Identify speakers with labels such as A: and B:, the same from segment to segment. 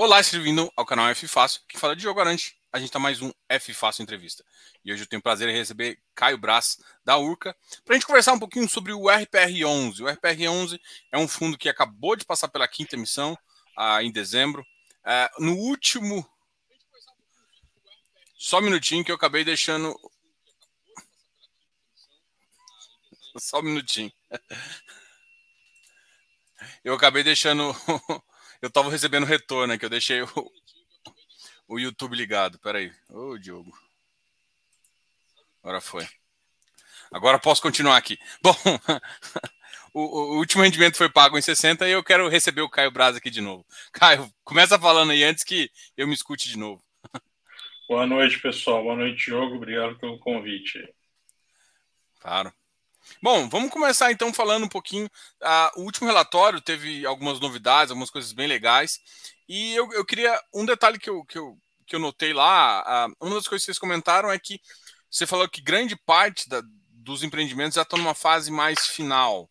A: Olá, seja bem-vindo ao canal F Fácil, que fala de jogo garante. A gente tá mais um F Fácil Entrevista. E hoje eu tenho o prazer em receber Caio Brás, da Urca, para a gente conversar um pouquinho sobre o RPR11. O RPR11 é um fundo que acabou de passar pela quinta emissão, ah, em dezembro. Ah, no último. Só um minutinho que eu acabei deixando. Só um minutinho. Eu acabei deixando eu tava recebendo retorno aqui, eu deixei o, o YouTube ligado. Peraí. Ô, Diogo. Agora foi. Agora posso continuar aqui. Bom, o, o, último rendimento foi pago em 60 e eu quero receber o Caio Braz aqui de novo. Caio, começa falando aí antes que eu me escute de novo.
B: Boa noite, pessoal. Boa noite, Diogo. Obrigado pelo convite.
A: Claro. Bom, vamos começar então falando um pouquinho. Uh, o último relatório teve algumas novidades, algumas coisas bem legais. E eu, eu queria. Um detalhe que eu, que eu, que eu notei lá, uh, uma das coisas que vocês comentaram é que você falou que grande parte da, dos empreendimentos já estão numa fase mais final.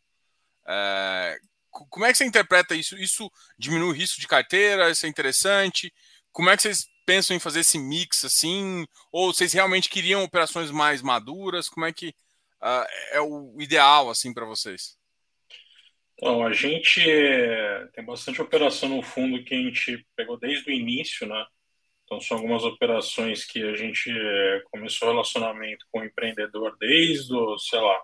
A: Uh, como é que você interpreta isso? Isso diminui o risco de carteira? Isso é interessante? Como é que vocês pensam em fazer esse mix assim? Ou vocês realmente queriam operações mais maduras? Como é que é o ideal assim para vocês?
B: Então, a gente tem bastante operação no fundo que a gente pegou desde o início, né? Então, são algumas operações que a gente começou relacionamento com o empreendedor desde, o, sei lá,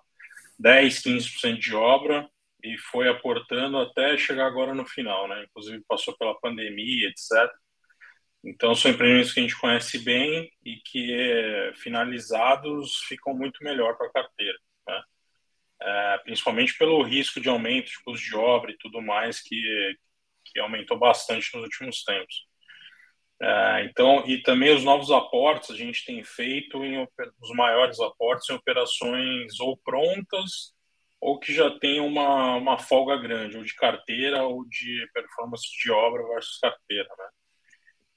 B: 10, 15% de obra e foi aportando até chegar agora no final, né? Inclusive passou pela pandemia, etc. Então, são empreendimentos que a gente conhece bem e que, eh, finalizados, ficam muito melhor para a carteira. Né? É, principalmente pelo risco de aumento de custo de obra e tudo mais, que, que aumentou bastante nos últimos tempos. É, então, e também os novos aportes a gente tem feito em os maiores aportes em operações ou prontas ou que já tem uma, uma folga grande, ou de carteira ou de performance de obra versus carteira, né?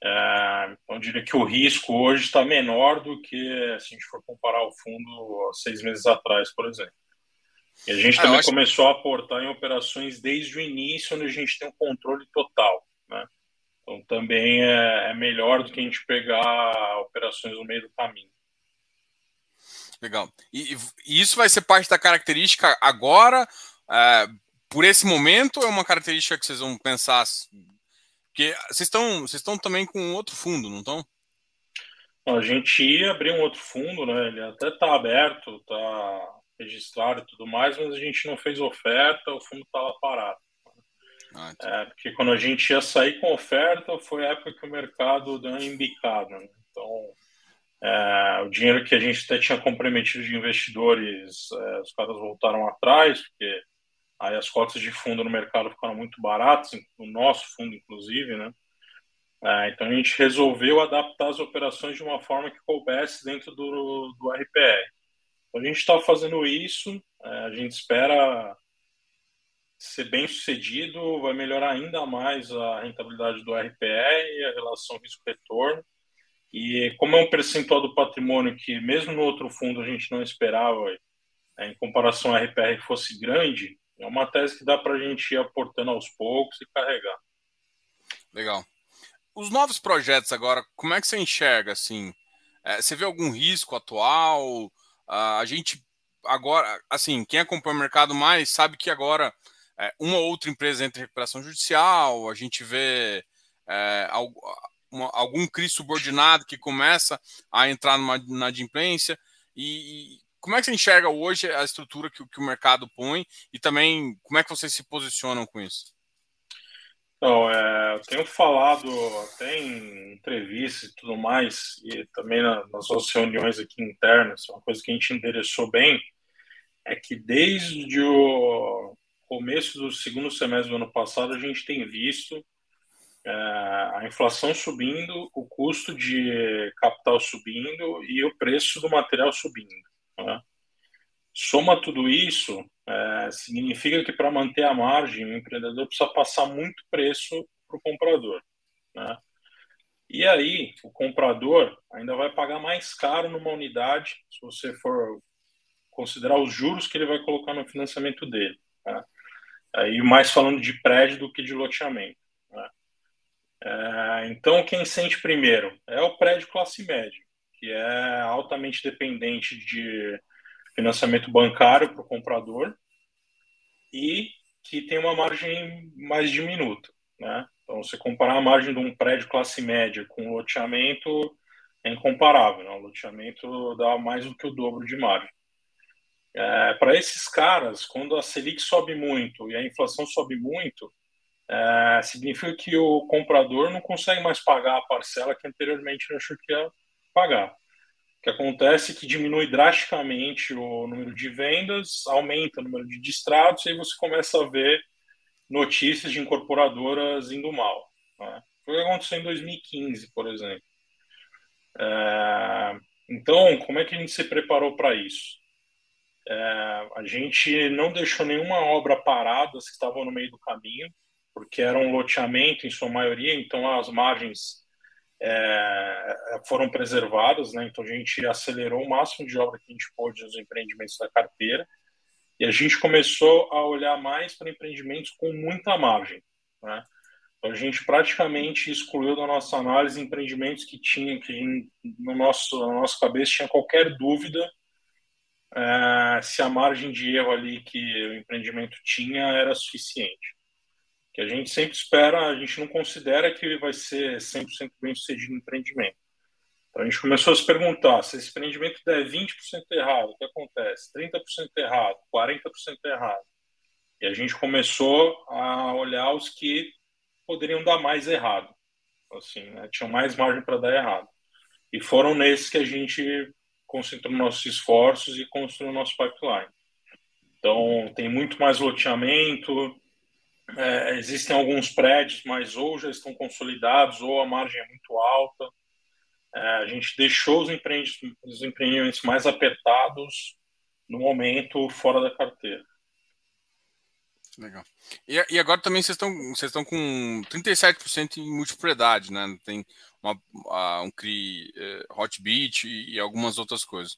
B: É, então, diria que o risco hoje está menor do que se a gente for comparar o fundo seis meses atrás, por exemplo. E a gente ah, também acho... começou a aportar em operações desde o início, onde a gente tem um controle total. Né? Então, também é, é melhor do que a gente pegar operações no meio do caminho.
A: Legal. E, e isso vai ser parte da característica agora, é, por esse momento, ou é uma característica que vocês vão pensar porque vocês estão, vocês estão também com outro fundo, não estão?
B: A gente ia abrir um outro fundo, né? Ele até está aberto, está registrado e tudo mais, mas a gente não fez oferta, o fundo estava parado. Ah, é, porque quando a gente ia sair com oferta, foi a época que o mercado deu uma embicada. Né? Então, é, o dinheiro que a gente até tinha comprometido de investidores, é, os caras voltaram atrás, porque Aí as cotas de fundo no mercado ficaram muito baratas, o nosso fundo, inclusive, né? É, então a gente resolveu adaptar as operações de uma forma que coubesse dentro do, do RPR. Então, a gente está fazendo isso, é, a gente espera ser bem sucedido, vai melhorar ainda mais a rentabilidade do RPR, a relação risco-retorno. E como é um percentual do patrimônio que, mesmo no outro fundo, a gente não esperava, é, em comparação ao RPR, fosse grande, é uma tese que dá para a gente ir aportando aos poucos e carregar.
A: Legal. Os novos projetos agora, como é que você enxerga assim? É, você vê algum risco atual? Uh, a gente agora, assim, quem acompanha o mercado mais sabe que agora é, uma ou outra empresa entra em recuperação judicial, a gente vê é, algum, uma, algum CRI subordinado que começa a entrar numa inadimplência. E, como é que você enxerga hoje a estrutura que, que o mercado põe e também como é que vocês se posicionam com isso?
B: Então, é, eu tenho falado até em entrevistas e tudo mais, e também nas nossas reuniões aqui internas, uma coisa que a gente endereçou bem, é que desde o começo do segundo semestre do ano passado, a gente tem visto é, a inflação subindo, o custo de capital subindo e o preço do material subindo. Né? Soma tudo isso, é, significa que para manter a margem, o empreendedor precisa passar muito preço para o comprador. Né? E aí, o comprador ainda vai pagar mais caro numa unidade, se você for considerar os juros que ele vai colocar no financiamento dele. Né? Aí, mais falando de prédio do que de loteamento. Né? É, então, quem sente primeiro é o prédio classe média, que é altamente dependente de financiamento bancário para o comprador e que tem uma margem mais diminuta. Né? Então, se comparar a margem de um prédio classe média com loteamento, é incomparável. Né? O loteamento dá mais do que o dobro de margem. É, Para esses caras, quando a Selic sobe muito e a inflação sobe muito, é, significa que o comprador não consegue mais pagar a parcela que anteriormente achou que ia pagar. O que acontece é que diminui drasticamente o número de vendas, aumenta o número de distratos, e aí você começa a ver notícias de incorporadoras indo mal. Né? Foi o que aconteceu em 2015, por exemplo. É, então, como é que a gente se preparou para isso? É, a gente não deixou nenhuma obra parada que estavam no meio do caminho, porque era um loteamento em sua maioria, então as margens é, foram preservadas, né? Então a gente acelerou o máximo de obra que a gente pôde nos empreendimentos da carteira e a gente começou a olhar mais para empreendimentos com muita margem, né? Então, a gente praticamente excluiu da nossa análise empreendimentos que tinham que no nosso na nossa cabeça tinha qualquer dúvida é, se a margem de erro ali que o empreendimento tinha era suficiente. Que a gente sempre espera, a gente não considera que vai ser 100% bem sucedido no empreendimento. Então a gente começou a se perguntar: se esse empreendimento der 20% errado, o que acontece? 30% errado, 40% errado. E a gente começou a olhar os que poderiam dar mais errado. Assim, né? tinham mais margem para dar errado. E foram nesses que a gente concentrou nossos esforços e construiu nosso pipeline. Então, tem muito mais loteamento, é, existem alguns prédios, mas ou já estão consolidados ou a margem é muito alta. É, a gente deixou os empreendimentos, os empreendimentos mais apertados no momento fora da carteira.
A: Legal. E, e agora também vocês estão, vocês estão com 37% em multipropriedade, né? Tem uma, um CRI uh, Hotbit e, e, algumas outras coisas.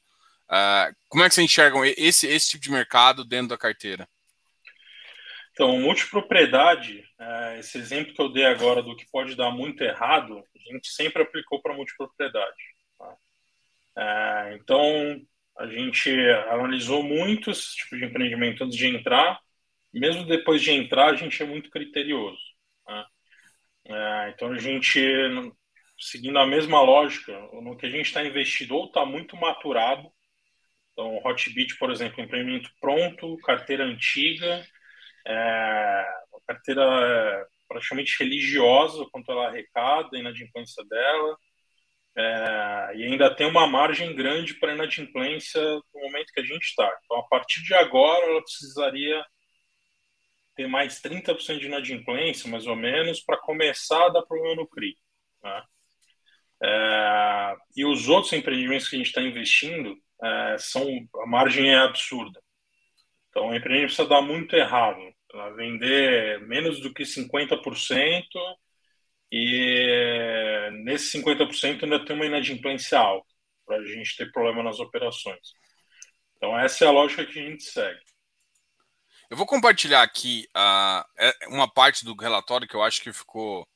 A: Uh, como é que vocês enxergam esse, esse tipo de mercado dentro da carteira?
B: Então, multipropriedade, uh, esse exemplo que eu dei agora do que pode dar muito errado, a gente sempre aplicou para multipropriedade. Tá? Uh, então, a gente analisou muito esse tipo de empreendimento antes de entrar, mesmo depois de entrar, a gente é muito criterioso. Né? Uh, então, a gente seguindo a mesma lógica, no que a gente está investido ou está muito maturado. Então, Hotbit, por exemplo, empreendimento pronto, carteira antiga, é, carteira praticamente religiosa quanto ela arrecada, a inadimplência dela, é, e ainda tem uma margem grande para inadimplência no momento que a gente está. Então, a partir de agora, ela precisaria ter mais 30% de inadimplência, mais ou menos, para começar a dar problema no CRI. Né? É, e os outros empreendimentos que a gente está investindo é, são a margem é absurda. Então, o empreendimento precisa dar muito errado, vender menos do que 50% e nesse 50% ainda tem uma inadimplência alta para a gente ter problema nas operações. Então, essa é a lógica que a gente segue.
A: Eu vou compartilhar aqui uh, uma parte do relatório que eu acho que ficou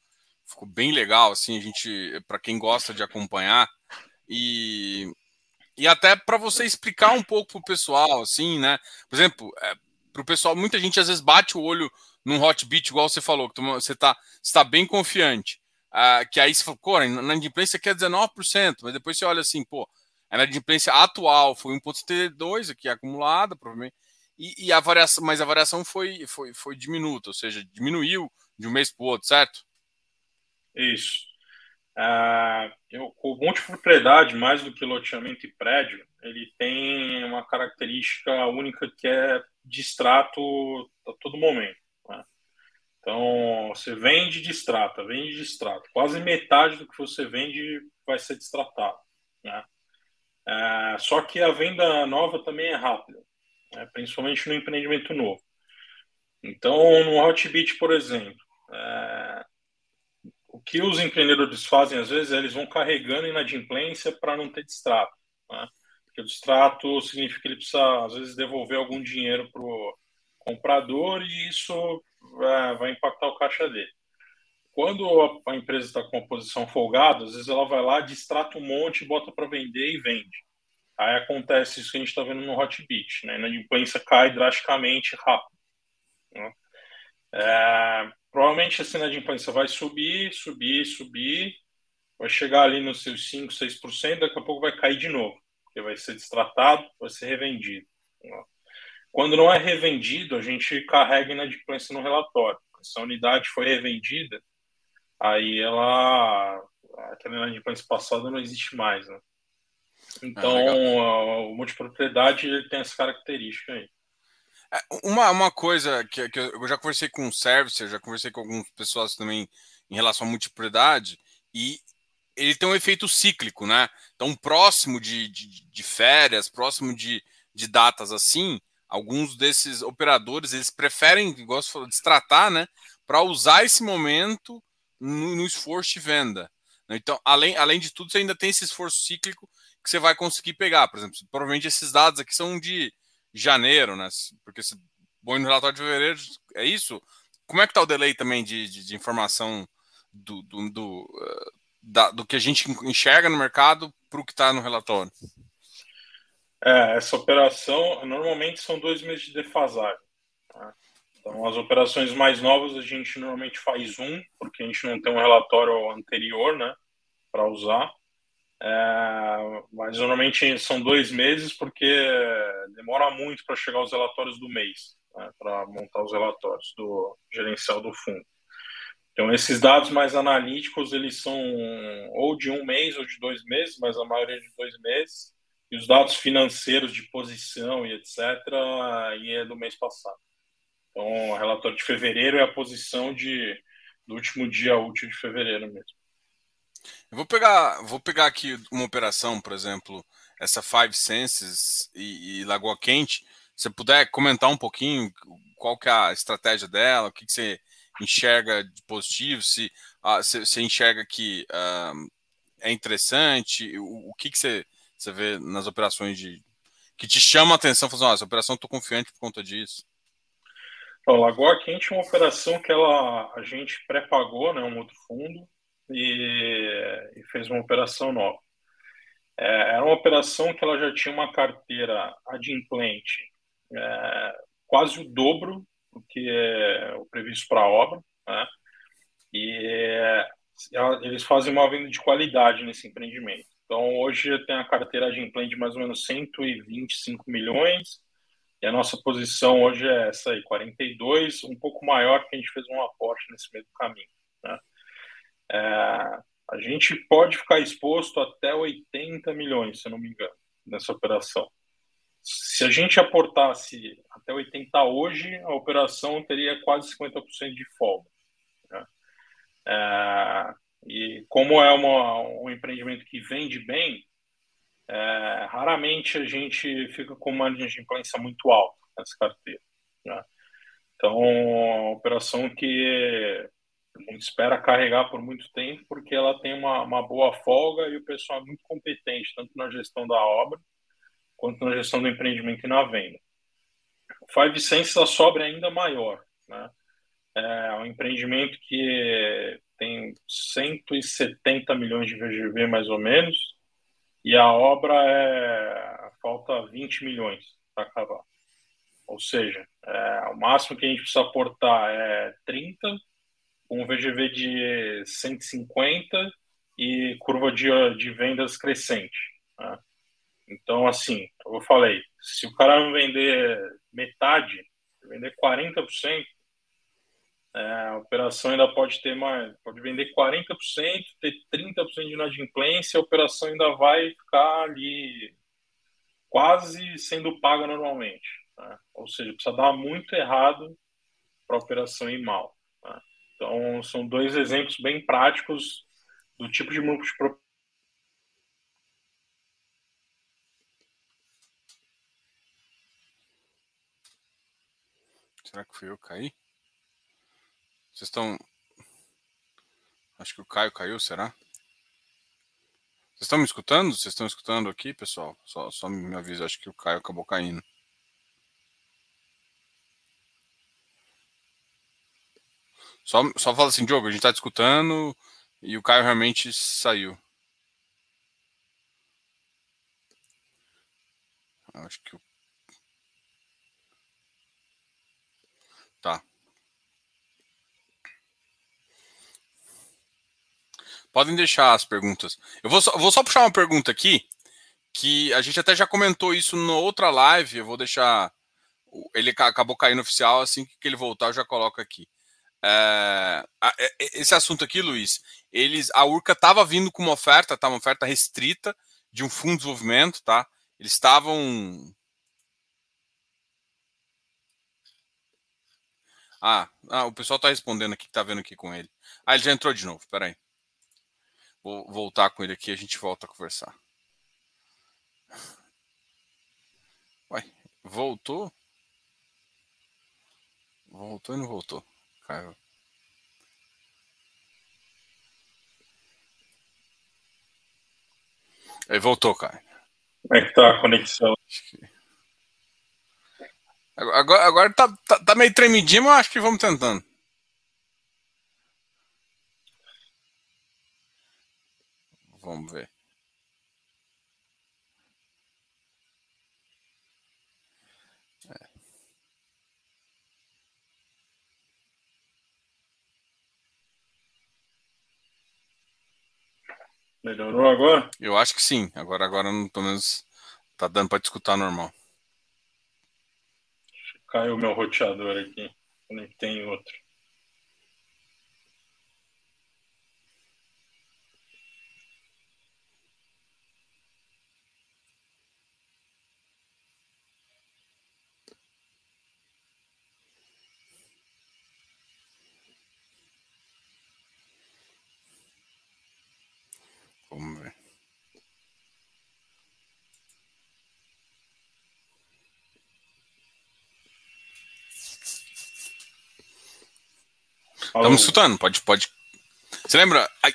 A: ficou bem legal, assim, a gente, para quem gosta de acompanhar e e até para você explicar um pouco pro pessoal, assim, né? Por exemplo, é, pro pessoal, muita gente às vezes bate o olho num hot beat, igual você falou, que você tá, está bem confiante. Uh, que aí você fala, pô, na inadimplência quer 19%, mas depois você olha assim, pô, a inadimplência atual foi 1,32 aqui acumulada, provavelmente, e, e, a variação, mas a variação foi, foi, foi diminuta, ou seja, diminuiu de um mês para o outro, certo?
B: Isso. Ah, eu, o multipropriedade, mais do que loteamento e prédio, ele tem uma característica única que é distrato a todo momento. Né? Então, você vende distrata, vende distrata. Quase metade do que você vende vai ser distratado. Né? Ah, só que a venda nova também é rápida, né? principalmente no empreendimento novo. Então, no Hotbit, por exemplo, é, o que os empreendedores fazem às vezes é eles vão carregando inadimplência para não ter distrato. Né? Porque o distrato significa que ele precisa, às vezes, devolver algum dinheiro para o comprador e isso vai, vai impactar o caixa dele. quando a, empresa está com a posição folgada, às vezes ela vai lá, distrata um monte, bota para vender e vende. Aí acontece isso que a gente está vendo no Hotbit, né? A inadimplência cai drasticamente rápido. Né? É, provavelmente a inadimplência vai subir, subir, subir, vai chegar ali nos seus 5, 6%, daqui a pouco vai cair de novo, porque vai ser destratado, vai ser revendido. Quando não é revendido, a gente carrega inadimplência no relatório. Se a unidade foi revendida, aí ela aquela inadimplência passada não existe mais, né? Então, ah, o multipropriedade ele tem essa característica aí.
A: É, uma, uma coisa que, que eu já conversei com servicer, já conversei com algumas pessoas também em relação à multipropriedade, e ele tem um efeito cíclico, né? Então, próximo de, de, de férias, próximo de, de datas assim, alguns desses operadores eles preferem, você falou, destratar, né? Para usar esse momento no, no, esforço de venda. Então, além, além de tudo, você ainda tem esse esforço cíclico que você vai conseguir pegar. Por exemplo, provavelmente esses dados aqui são de janeiro, né? Porque se põe no relatório de fevereiro, é isso? Como é que está o delay também de, de, de informação do, do, do, uh, da, do, que a gente enxerga no mercado para o que está no relatório?
B: É, essa operação normalmente são dois meses de defasagem. Tá? Então, as operações mais novas a gente normalmente faz um, porque a gente não tem um relatório anterior, né, para usar. É, mas normalmente são dois meses, porque demora muito para chegar os relatórios do mês, né, para montar os relatórios do gerencial do fundo. Então, esses dados mais analíticos, eles são ou de um mês ou de dois meses, mas a maioria de dois meses. E os dados financeiros de posição e etc. E é do mês passado. Então, o relatório de fevereiro é a posição de, do último dia útil de fevereiro mesmo.
A: Eu vou pegar, vou pegar aqui uma operação, por exemplo, essa Five Senses e, e Lagoa Quente. Se você puder comentar um pouquinho qual que é a estratégia dela, o que, que você enxerga de positivo, se ah, você enxerga que ah, é interessante, o, o que, você, vê nas operações de que te chama a atenção, falando, assim, essa operação estou confiante por conta disso.
B: Então, Lagoa Quente é uma operação que ela, a gente pré-pagou, né, um outro fundo, e, e fez uma operação nova. É, era uma operação que ela já tinha uma carteira adimplente é, quase o dobro do que é o previsto para a obra, né? e é, eles fazem uma venda de qualidade nesse empreendimento. Então, hoje tem a carteira adimplente de mais ou menos 125 milhões, e a nossa posição hoje é essa aí, 42, um pouco maior, que a gente fez um aporte nesse meio do caminho. Né? É, a gente pode ficar exposto até 80 milhões, se eu não me engano, nessa operação. Se a gente aportasse até 80 hoje, a operação teria quase 50% de folga. Né? É, e como é uma, um empreendimento que vende bem, é, raramente a gente fica com uma inadimplência muito alta nessa carteira. Né? Então, uma operação que não espera carregar por muito tempo, porque ela tem uma, uma boa folga e o pessoal é muito competente, tanto na gestão da obra, quanto na gestão do empreendimento e na venda. O Five Sense a sobra é ainda maior. Né? É um empreendimento que tem 170 milhões de VGV, mais ou menos, e a obra é falta 20 milhões para acabar. Ou seja, é, o máximo que a gente precisa aportar é 30 com um VGV de 150 e curva de, de vendas crescente. Né? Então, assim, eu falei, se o cara vender metade, vender 40%, é, a operação ainda pode ter mais, pode vender 40%, ter 30% de inadimplência, a operação ainda vai ficar ali quase sendo paga normalmente. Né? Ou seja, precisa dar muito errado para a operação ir mal. Então, são dois exemplos bem práticos do tipo de múltiplo
A: Será que fui eu cair? Vocês estão. Acho que o Caio caiu, será? Vocês estão me escutando? Vocês estão escutando aqui, pessoal? Só, só me avisa, acho que o Caio acabou caindo. Só, só fala assim, Diogo, a gente está discutindo e o Caio realmente saiu. Acho que. Tá. Podem deixar as perguntas. Eu vou só, vou só puxar uma pergunta aqui, que a gente até já comentou isso na outra live. Eu vou deixar. Ele acabou caindo oficial, assim que ele voltar, eu já coloco aqui. É, esse assunto aqui, Luiz, eles, a Urca estava vindo com uma oferta, tá? Uma oferta restrita de um fundo de desenvolvimento, tá? Eles estavam. Ah, ah, o pessoal está respondendo aqui, está vendo aqui com ele. Ah, ele já entrou de novo, peraí. Vou voltar com ele aqui e a gente volta a conversar. Uai, voltou? Voltou e não voltou. Caio. Ele voltou, cara.
B: Como é que tá a conexão?
A: Agora, agora tá, tá, tá meio tremidinho, mas acho que vamos tentando. Vamos ver.
B: Melhorou agora?
A: Eu acho que sim. Agora, agora pelo menos tá dando para escutar normal.
B: Caiu o meu roteador aqui. Conectei em outro.
A: Vamos ver. Estamos escutando, pode, pode. Você lembra? Ai.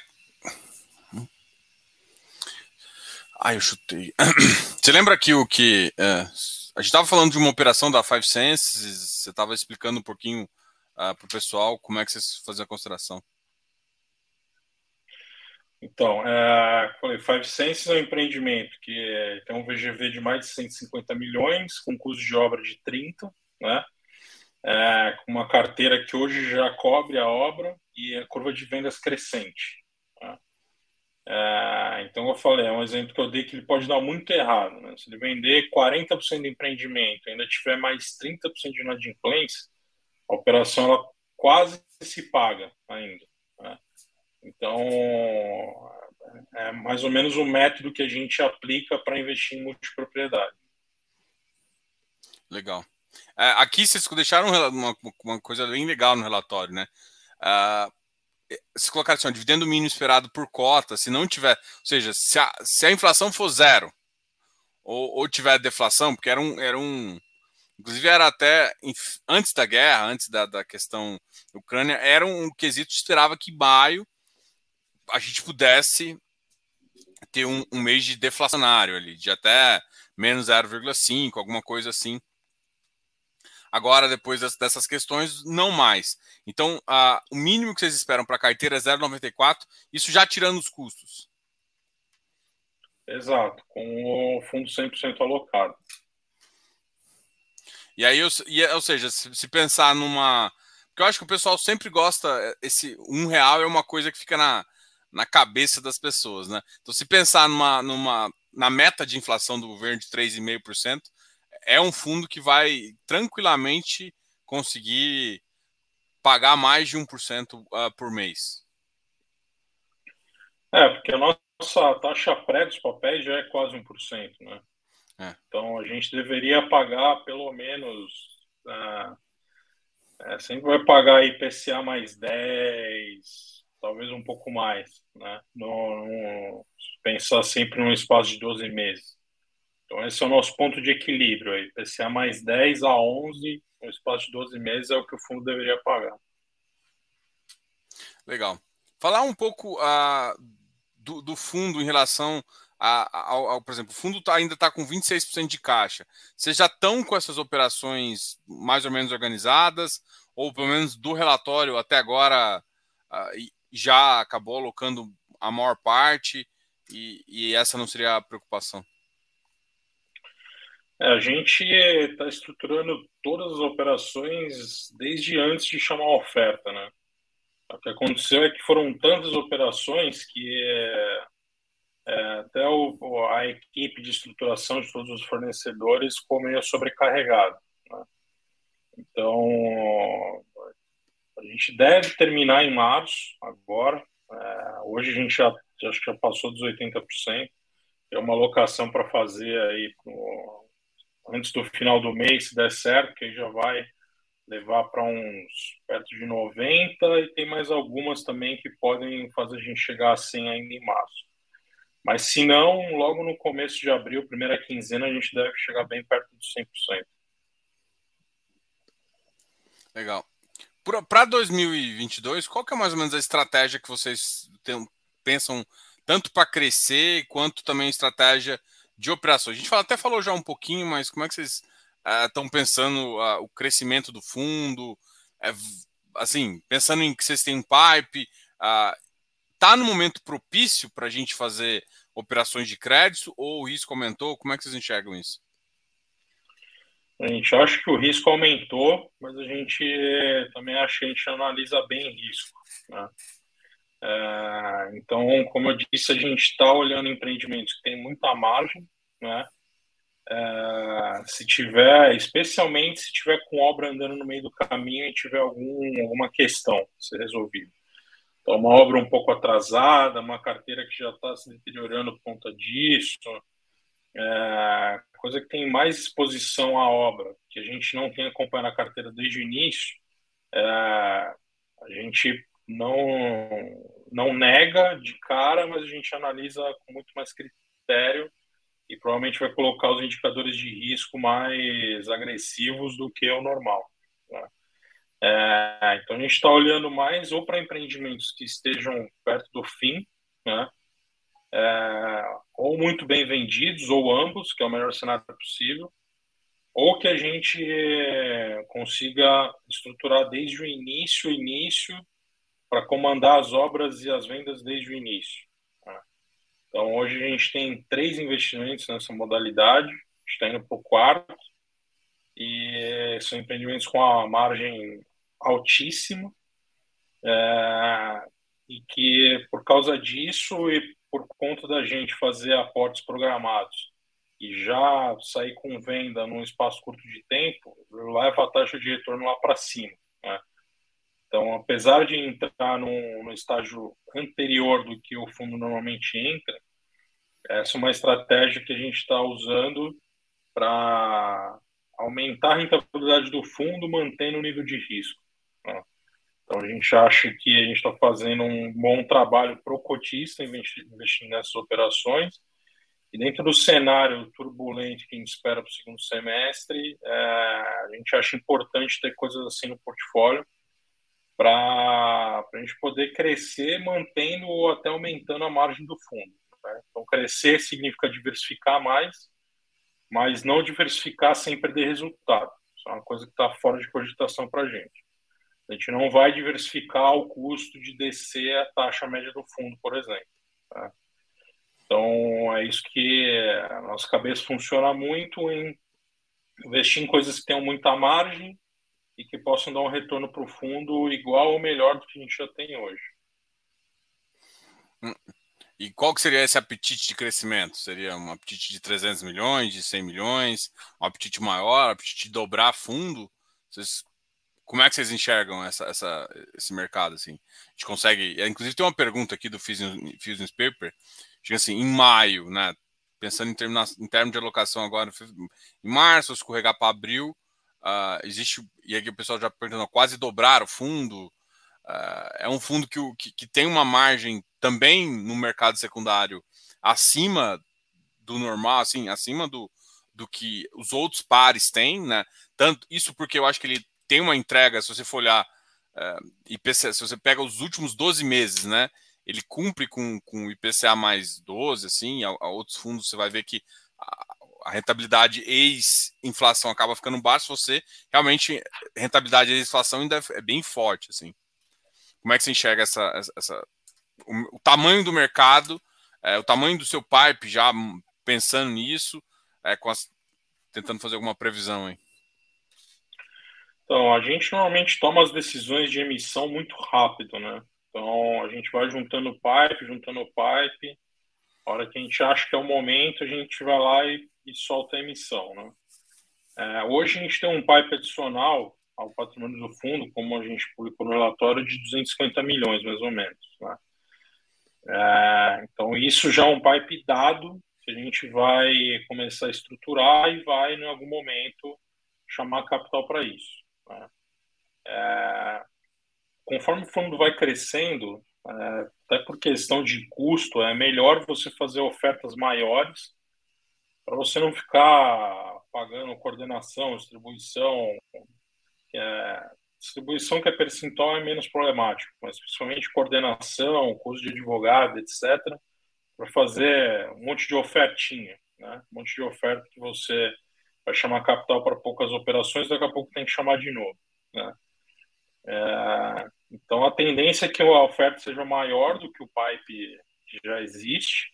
A: Ai, eu chutei. Você lembra que o que. É, a gente estava falando de uma operação da Five Senses, você estava explicando um pouquinho uh, ah, para o pessoal como é que vocês faziam a consideração.
B: Então, é, falei, Five Senses é um empreendimento que é, tem um VGV de mais de 150 milhões, com custo de obra de 30, né? É, com uma carteira que hoje já cobre a obra e a curva de vendas crescente. Né? É, então, eu falei, é um exemplo que eu dei que ele pode dar muito errado. Né? Se ele vender 40% do empreendimento ainda tiver mais 30% de inadimplência, a operação ela quase se paga ainda. Né? Então, é mais ou menos o método que a gente aplica para investir em multipropriedade.
A: Legal. É, aqui vocês deixaram uma, uma, coisa bem legal no relatório, né? Uh, se colocar assim, ó, dividendo mínimo esperado por cota, se não tiver, ou seja, se a, se a inflação for zero ou, ou tiver deflação, porque era um, era um, inclusive era até antes da guerra, antes da, da questão Ucrânia, era um quesito que esperava que maio a gente pudesse ter um, um mês de deflacionário ali, de até menos 0,5, alguma coisa assim. Agora, depois dessas questões, não mais. Então, o mínimo que vocês esperam para a carteira é 0,94, isso já tirando os custos.
B: Exato, com o fundo 100% alocado.
A: E aí, ou seja, se, se pensar numa. Porque eu acho que o pessoal sempre gosta. Esse um real é uma coisa que fica na, na cabeça das pessoas, né? Então, se pensar numa, numa na meta de inflação do governo de 3,5%, é um fundo que vai tranquilamente conseguir pagar mais de 1% uh, ah, por mês.
B: É, porque a nossa taxa pré dos papéis já é quase 1%, né? É. Então a gente deveria pagar pelo menos. Uh, é, sempre vai pagar IPCA mais 10, talvez um pouco mais, né? No, no, pensar sempre num espaço de 12 meses. Então, esse é o nosso ponto de equilíbrio aí. PCA mais 10 a 11, no espaço de 12 meses, é o que o fundo deveria pagar.
A: Legal. Falar um pouco uh, do, do, fundo em relação ao, por exemplo, o fundo tá, ainda está com 26% de caixa. Vocês já estão com essas operações mais ou menos organizadas? ou pelo menos do relatório até agora, uh, já acabou alocando a maior parte e, e essa não seria a preocupação?
B: É, a gente está estruturando todas as operações desde antes de chamar a oferta, né? O que aconteceu é que foram tantas operações que é, é, até o, a equipe de estruturação de todos os fornecedores ficou meio sobrecarregada. Né? Então, a gente deve terminar em março, agora. É, hoje a gente já, que já passou dos 80%. É uma alocação para fazer aí antes do final do mês, se der certo, que já vai levar para uns perto de 90 e tem mais algumas também que podem fazer a gente chegar a 100 ainda em março. Mas se não, logo no começo de abril, primeira quinzena, a gente deve chegar bem perto dos 100%.
A: Legal. Para 2022, qual que é mais ou menos a estratégia que vocês tem, pensam tanto para crescer quanto também estratégia de operações? A gente até falou já um pouquinho, mas como é que vocês estão uh, pensando uh, o crescimento do fundo? Uh, assim, pensando em que vocês têm um pipe, está no momento propício para a gente fazer operações de crédito ou o risco aumentou? Como é que vocês enxergam isso?
B: A gente acha que o risco aumentou, mas a gente também acha que a gente analisa bem risco. Né? É, então, como eu disse, a gente está olhando empreendimentos que têm muita margem, né? É, se tiver, especialmente se tiver com obra andando no meio do caminho e tiver algum, alguma questão ser resolvida. Então, uma obra um pouco atrasada, uma carteira que já está se deteriorando por conta disso, é, coisa que tem mais exposição à obra, que a gente não tem acompanhado a carteira desde o início, é, a gente não, não nega de cara, mas a gente analisa com muito mais critério e provavelmente vai colocar os indicadores de risco mais agressivos do que o normal. Né? É, então a gente está olhando mais ou para empreendimentos que estejam perto do fim, né? É, ou muito bem vendidos, ou ambos, que é o melhor cenário possível, ou que a gente consiga estruturar desde o início, início, para comandar as obras e as vendas desde o início. Né? Então, hoje a gente tem três investimentos nessa modalidade, está indo para o quarto, e são empreendimentos com a margem altíssima, é, e que por causa disso e por conta da gente fazer aportes programados e já sair com venda num espaço curto de tempo, leva a taxa de retorno lá para cima. Então, apesar de entrar no, no estágio anterior do que o fundo normalmente entra, essa é uma estratégia que a gente está usando para aumentar a rentabilidade do fundo, mantendo o nível de risco. Né? Então, a gente acha que a gente está fazendo um bom trabalho para o cotista investindo nessas operações. E dentro do cenário turbulento que a gente espera para o segundo semestre, é, a gente acha importante ter coisas assim no portfólio para a gente poder crescer mantendo ou até aumentando a margem do fundo. Né? Então, crescer significa diversificar mais, mas não diversificar sem perder resultado. Isso é uma coisa que está fora de cogitação para a gente. A gente não vai diversificar o custo de descer a taxa média do fundo, por exemplo. Tá? Então, é isso que a nossa cabeça funciona muito em investir em coisas que tenham muita margem e que possam dar um retorno para o fundo igual ou melhor do que a gente já tem hoje.
A: E qual que seria esse apetite de crescimento? Seria um apetite de 300 milhões, de 100 milhões, um apetite maior, um apetite de dobrar fundo? Vocês como é que vocês enxergam essa, essa, esse mercado? Assim? A gente consegue. É, inclusive, tem uma pergunta aqui do Fuse Paper, chega assim, em maio, né? Pensando em, terminar, em termos de alocação agora, em março, escorregar para abril, uh, existe. E aqui o pessoal já perguntando, quase dobrar o fundo. Uh, é um fundo que, que, que tem uma margem também no mercado secundário acima do normal, assim, acima do, do que os outros pares têm, né? Tanto isso porque eu acho que ele tem uma entrega, se você for olhar uh, eh, IPCA, se você pega os últimos 12 meses, né? Ele cumpre com, com IPCA mais 12, assim, a, a outros fundos você vai ver que a, a rentabilidade ex-inflação acaba ficando baixa, você realmente rentabilidade ex-inflação ainda é bem forte, assim. Como é que você enxerga essa, essa o, o tamanho do mercado, é, o tamanho do seu pipe já pensando nisso, é, as, tentando fazer alguma previsão aí?
B: Então, a gente normalmente toma as decisões de emissão muito rápido, né? Então, a gente vai juntando pipe, juntando pipe. A hora que a gente acha que é o momento, a gente vai lá e, e solta a emissão, né? É, hoje a gente tem um pipe adicional ao patrimônio do fundo, como a gente publicou no relatório, de 250 milhões, mais ou menos. Né? É, então, isso já é um pipe dado que a gente vai começar a estruturar e vai, em algum momento, chamar capital para isso. Né? É, conforme o fundo vai crescendo, é, até por questão de custo, é melhor você fazer ofertas maiores para você não ficar pagando coordenação, distribuição. É, distribuição que é percentual é menos problemático, mas principalmente coordenação, custo de advogado, etc., para fazer um monte de ofertinha, né? um monte de oferta que você vai chamar capital para poucas operações, daqui a pouco tem que chamar de novo. Né? É, então, a tendência é que a oferta seja maior do que o pipe que já existe,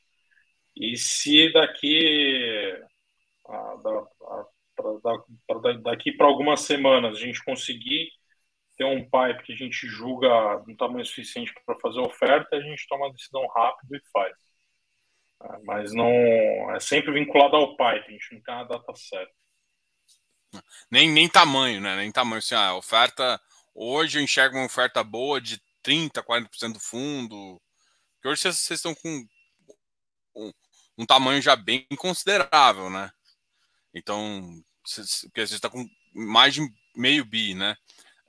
B: e se daqui, a, a, pra, da, daqui para algumas semanas a gente conseguir ter um pipe que a gente julga um tamanho suficiente para fazer oferta, a gente toma a decisão rápido e faz. É, mas não é sempre vinculado ao pipe, a gente não tem a data certa.
A: Nem, nem tamanho, né? Nem tamanho. Assim, a oferta. Hoje eu enxergo uma oferta boa de 30%, 40% do fundo. Que hoje vocês, vocês estão com um, tamanho já bem considerável, né? Então, porque você está com mais de meio bi, né?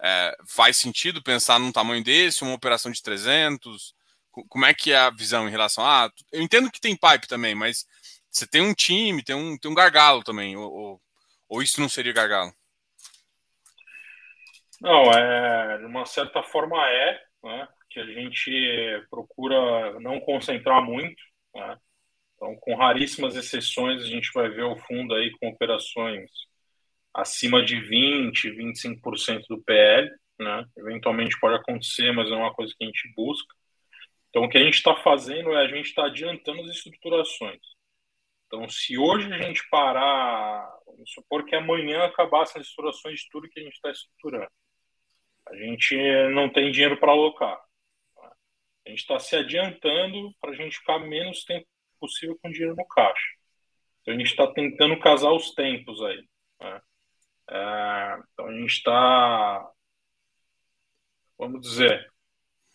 A: É, faz sentido pensar num tamanho desse, uma operação de 300? Como é que é a visão em relação a. Ah, eu entendo que tem pipe também, mas você tem um time, tem um, tem um gargalo também. Ou, ou, ou isso não seria gargalo?
B: Não, é, de uma certa forma é, né, que a gente procura não concentrar muito. Né, então, com raríssimas exceções, a gente vai ver o fundo aí com operações acima de 20%, 25% do PL. Né? Eventualmente pode acontecer, mas é uma coisa que a gente busca. Então, o que a gente está fazendo é a gente está adiantando as estruturações. Então, se hoje a gente parar, vamos supor que amanhã acabassem as estruturações de tudo que a gente está estruturando, a gente não tem dinheiro para alocar. Né? A gente está se adiantando para a gente ficar menos tempo possível com dinheiro no caixa. Então, a gente está tentando casar os tempos aí. Né? É, então, a gente está, vamos dizer,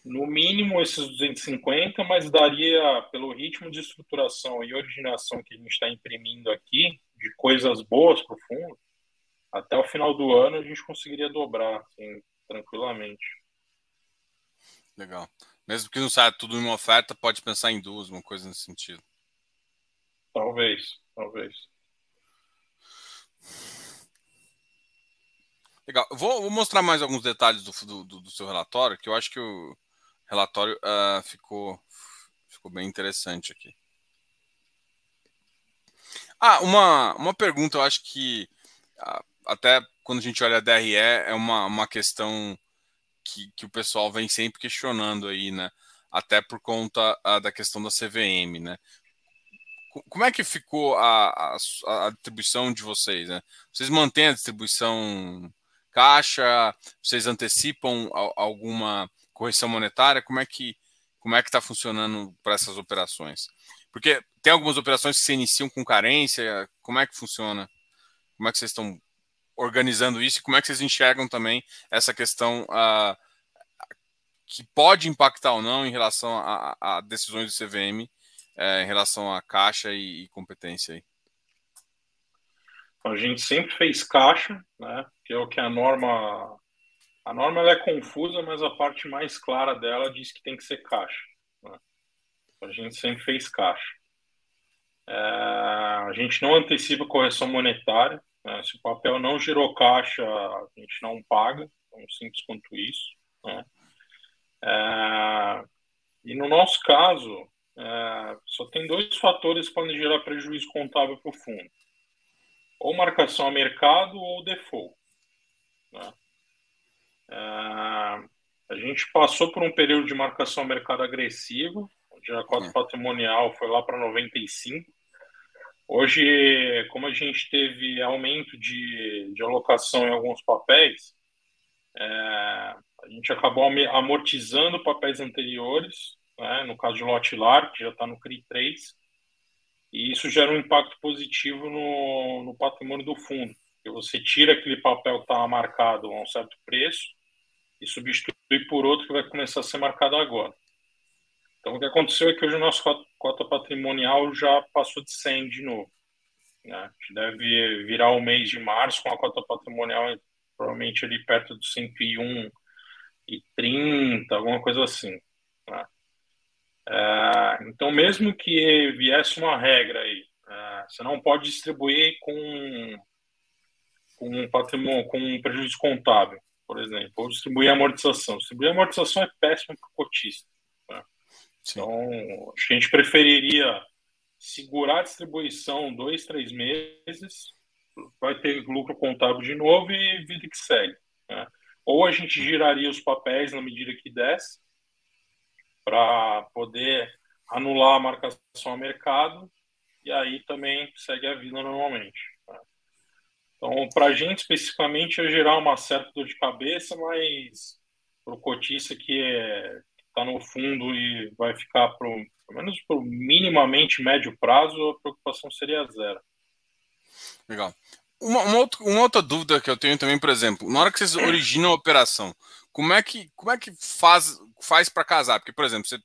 B: no mínimo esses 250, mas daria, pelo ritmo de estruturação e originação que a gente está imprimindo aqui, de coisas boas para o fundo, até o final do ano a gente conseguiria dobrar, assim, tranquilamente.
A: Legal. Mesmo que não saia tudo em uma oferta, pode pensar em duas, uma coisa nesse sentido.
B: Talvez, talvez.
A: Legal. Vou, vou, mostrar mais alguns detalhes do, do, do, seu relatório, que eu acho que o relatório uh, ficou, ficou bem interessante aqui. Ah, uma, uma pergunta, eu acho que uh, até quando a gente olha a DRE é uma, uma questão que, que o pessoal vem sempre questionando aí, né? Até por conta uh, da questão da CVM, né? Como é que ficou a, a, a distribuição de vocês, né? Vocês mantêm a distribuição caixa? Vocês antecipam alguma correção monetária? Como é que como é que está funcionando para essas operações? Porque tem algumas operações que se iniciam com carência. Como é que funciona? Como é que vocês estão organizando isso? E como é que vocês enxergam também essa questão uh, que pode impactar ou não em relação a, a decisões do CVM, uh, em relação à caixa e, e competência aí?
B: A gente sempre fez caixa, né? Que é o que a norma a norma é confusa, mas a parte mais clara dela diz que tem que ser caixa. Né? A gente sempre fez caixa. É, a gente não antecipa correção monetária. Né? Se o papel não gerou caixa, a gente não paga. Tão simples quanto isso. Né? É, e no nosso caso, é, só tem dois fatores que podem gerar prejuízo contábil para o fundo. ou marcação a mercado ou default. Né? É, a gente passou por um período de marcação a mercado agressivo, onde a cota é. patrimonial foi lá para 95. Hoje, como a gente teve aumento de, de alocação em alguns papéis, é, a gente acabou amortizando papéis anteriores, né, no caso de lote largo, que já está no CRI 3, e isso gera um impacto positivo no, no patrimônio do fundo. Porque você tira aquele papel que estava marcado a um certo preço e substitui por outro que vai começar a ser marcado agora. Então, o que aconteceu é que hoje o nosso cota patrimonial já passou de 100 de novo. Né? A gente deve virar o mês de março com a cota patrimonial provavelmente ali perto do 101 e 30, alguma coisa assim. Né? É, então, mesmo que viesse uma regra aí, é, você não pode distribuir com, com um patrimônio, com um prejuízo contábil, por exemplo, ou distribuir amortização. Distribuir amortização é péssimo para o cotista. Então, acho que a gente preferiria segurar a distribuição dois, três meses, vai ter lucro contábil de novo e vida que segue. Né? Ou a gente giraria os papéis na medida que desce, para poder anular a marcação a mercado, e aí também segue a vida normalmente. Né? Então, para a gente especificamente, ia gerar uma certa dor de cabeça, mas para o cotista que é, está no fundo e vai ficar pro, pelo menos por minimamente médio prazo, a preocupação seria zero.
A: Legal. Uma, uma, outra, uma, outra, dúvida que eu tenho também, por exemplo, na hora que vocês originam a operação, como é que, como é que faz, faz para casar? Porque, por exemplo, você,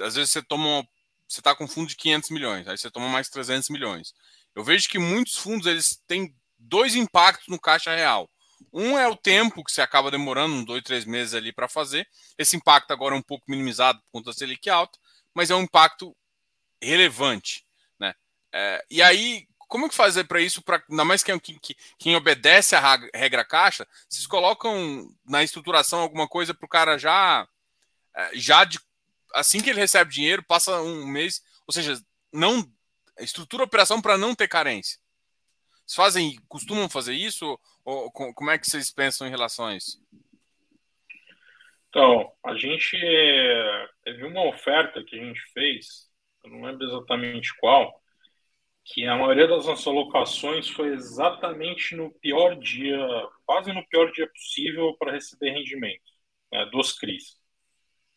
A: às vezes você toma, você está com um fundo de 500 milhões, aí você toma mais 300 milhões. Eu vejo que muitos fundos eles têm dois impactos no caixa real. Um é o tempo que você acaba demorando, um, dois, três meses ali para fazer. Esse impacto agora é um pouco minimizado por conta da Selic alta, mas é um impacto relevante. Né? É, e aí, como que fazer para isso? Pra, ainda mais quem, quem, quem obedece à regra caixa, vocês colocam na estruturação alguma coisa para o cara já, é, já de, assim que ele recebe dinheiro, passa um mês, ou seja, não estrutura a operação para não ter carência. Vocês fazem, costumam fazer isso? Ou como é que vocês pensam em relação a isso?
B: Então, a gente teve uma oferta que a gente fez, eu não lembro exatamente qual, que a maioria das nossas alocações foi exatamente no pior dia, quase no pior dia possível para receber rendimento né, dos CRIs.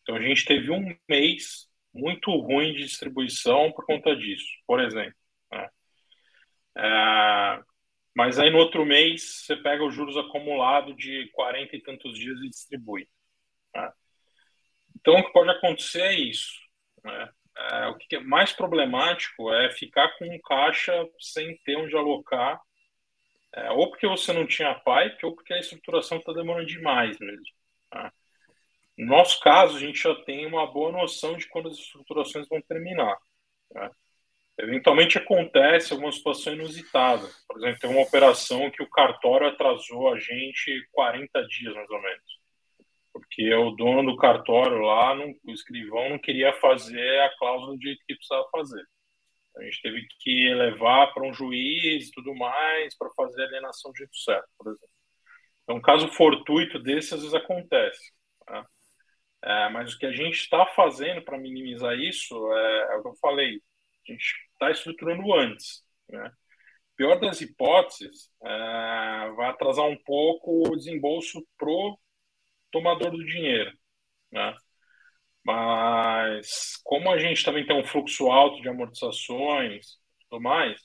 B: Então, a gente teve um mês muito ruim de distribuição por conta disso, por exemplo. Né? É, mas aí no outro mês você pega os juros acumulados de 40 e tantos dias e distribui. Né? Então o que pode acontecer é isso. Né? É, o que é mais problemático é ficar com um caixa sem ter onde alocar, é, ou porque você não tinha pipe, ou porque a estruturação está demorando demais mesmo. Né? No nosso caso, a gente já tem uma boa noção de quando as estruturações vão terminar. Né? Eventualmente acontece alguma situação inusitada. Por exemplo, tem uma operação que o cartório atrasou a gente 40 dias, mais ou menos. Porque o dono do cartório lá, não, o escrivão, não queria fazer a cláusula do jeito que precisava fazer. A gente teve que levar para um juiz e tudo mais para fazer a alienação do jeito certo, por exemplo. Então, um caso fortuito desse às vezes acontece. Tá? É, mas o que a gente está fazendo para minimizar isso é, é, o que eu falei. A gente está estruturando antes. Né? Pior das hipóteses, é, vai atrasar um pouco o desembolso pro tomador do dinheiro. Né? Mas como a gente também tem um fluxo alto de amortizações e tudo mais,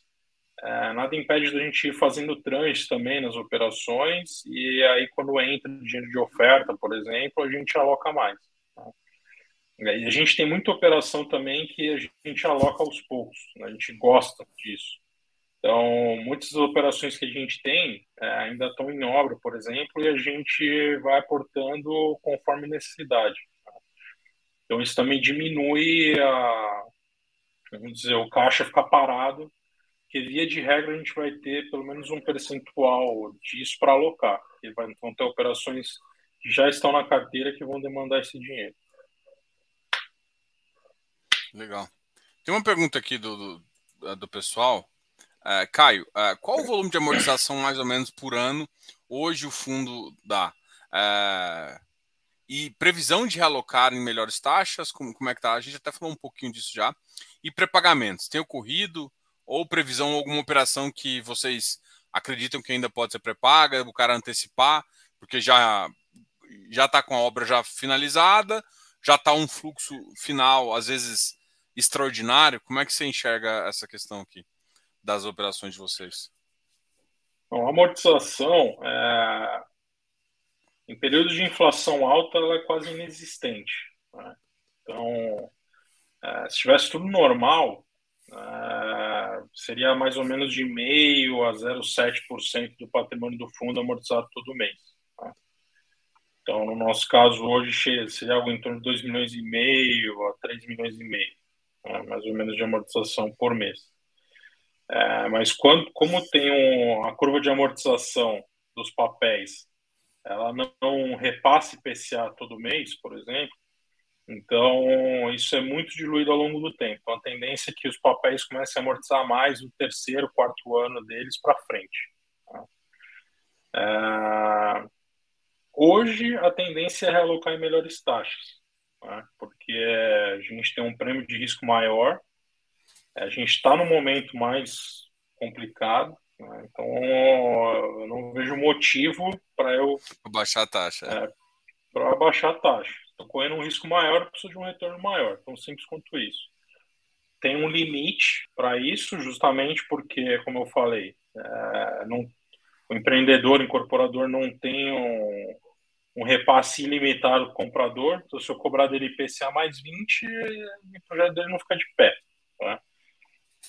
B: é, nada impede da gente ir fazendo tranches também nas operações e aí quando entra dinheiro de oferta, por exemplo, a gente aloca mais. E a gente tem muita operação também que a gente aloca aos poucos, né? a gente gosta disso. Então, muitas operações que a gente tem é, ainda estão em obra, por exemplo, e a gente vai aportando conforme necessidade. Tá? Então, isso também diminui a, vamos dizer, o caixa ficar parado, que via de regra a gente vai ter pelo menos um percentual disso para alocar. E vão ter operações que já estão na carteira que vão demandar esse dinheiro.
A: Legal. Tem uma pergunta aqui do, do, do pessoal. Uh, Caio, uh, qual o volume de amortização mais ou menos por ano hoje o fundo dá? Uh, e previsão de realocar em melhores taxas, como, como é que tá? A gente até falou um pouquinho disso já. E pré-pagamentos, tem ocorrido? Ou previsão, alguma operação que vocês acreditam que ainda pode ser pré-paga, o cara antecipar, porque já já está com a obra já finalizada, já está um fluxo final, às vezes extraordinário. Como é que você enxerga essa questão aqui das operações de vocês?
B: Bom, a amortização, é... em períodos de inflação alta, ela é quase inexistente. Né? Então, é, se tivesse tudo normal, é, seria mais ou menos de meio a 0,7% do patrimônio do fundo amortizado todo mês. Tá? Então, no nosso caso, hoje seria algo em torno de 2 milhões e meio a 3 milhões e meio, né? mais ou menos de amortização por mês. É, mas quando, como tem um, a curva de amortização dos papéis, ela não, não repassa IPCA todo mês, por exemplo, então, isso é muito diluído ao longo do tempo. Então, a tendência é que os papéis comecem a amortizar mais no terceiro, quarto ano deles para frente. Tá? É... Hoje, a tendência é realocar em melhores taxas, tá? porque a gente tem um prêmio de risco maior, a gente está no momento mais complicado, né? então eu não vejo motivo para eu.
A: Baixar a taxa. É,
B: para baixar a taxa. Estou correndo um risco maior, preciso de um retorno maior. Tão simples quanto isso. Tem um limite para isso, justamente porque, como eu falei, é, não, o empreendedor, o incorporador não tem um, um repasse ilimitado do comprador. Então, se eu cobrar dele IPCA mais 20, o projeto dele não fica de pé. Tá?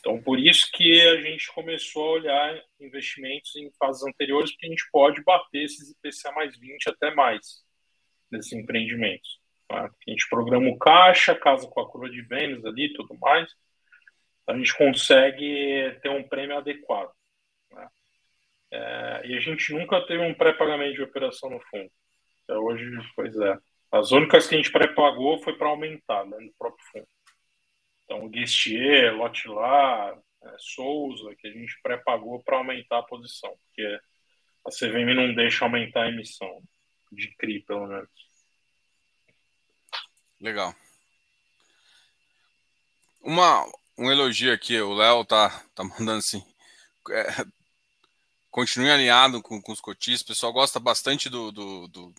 B: Então, por isso que a gente começou a olhar investimentos em fases anteriores, porque a gente pode bater esses IPCA mais 20 até mais desses empreendimentos. Tá? A gente programa o caixa, casa com a curva de vendas ali tudo mais. A gente consegue ter um prêmio adequado. Né? É, e a gente nunca teve um pré-pagamento de operação no fundo. Até hoje, pois é. As únicas que a gente pré-pagou foi para aumentar né, no próprio fundo. Então, Guestier, Lotilar, é, Souza, que a gente pré-pagou para aumentar a posição, porque a CVM não deixa aumentar a emissão de CRI, pelo menos.
A: Legal. Uma, um elogio aqui, o Léo tá, tá mandando assim. É, continue alinhado com, com os cotistas. O pessoal gosta bastante do, do, do,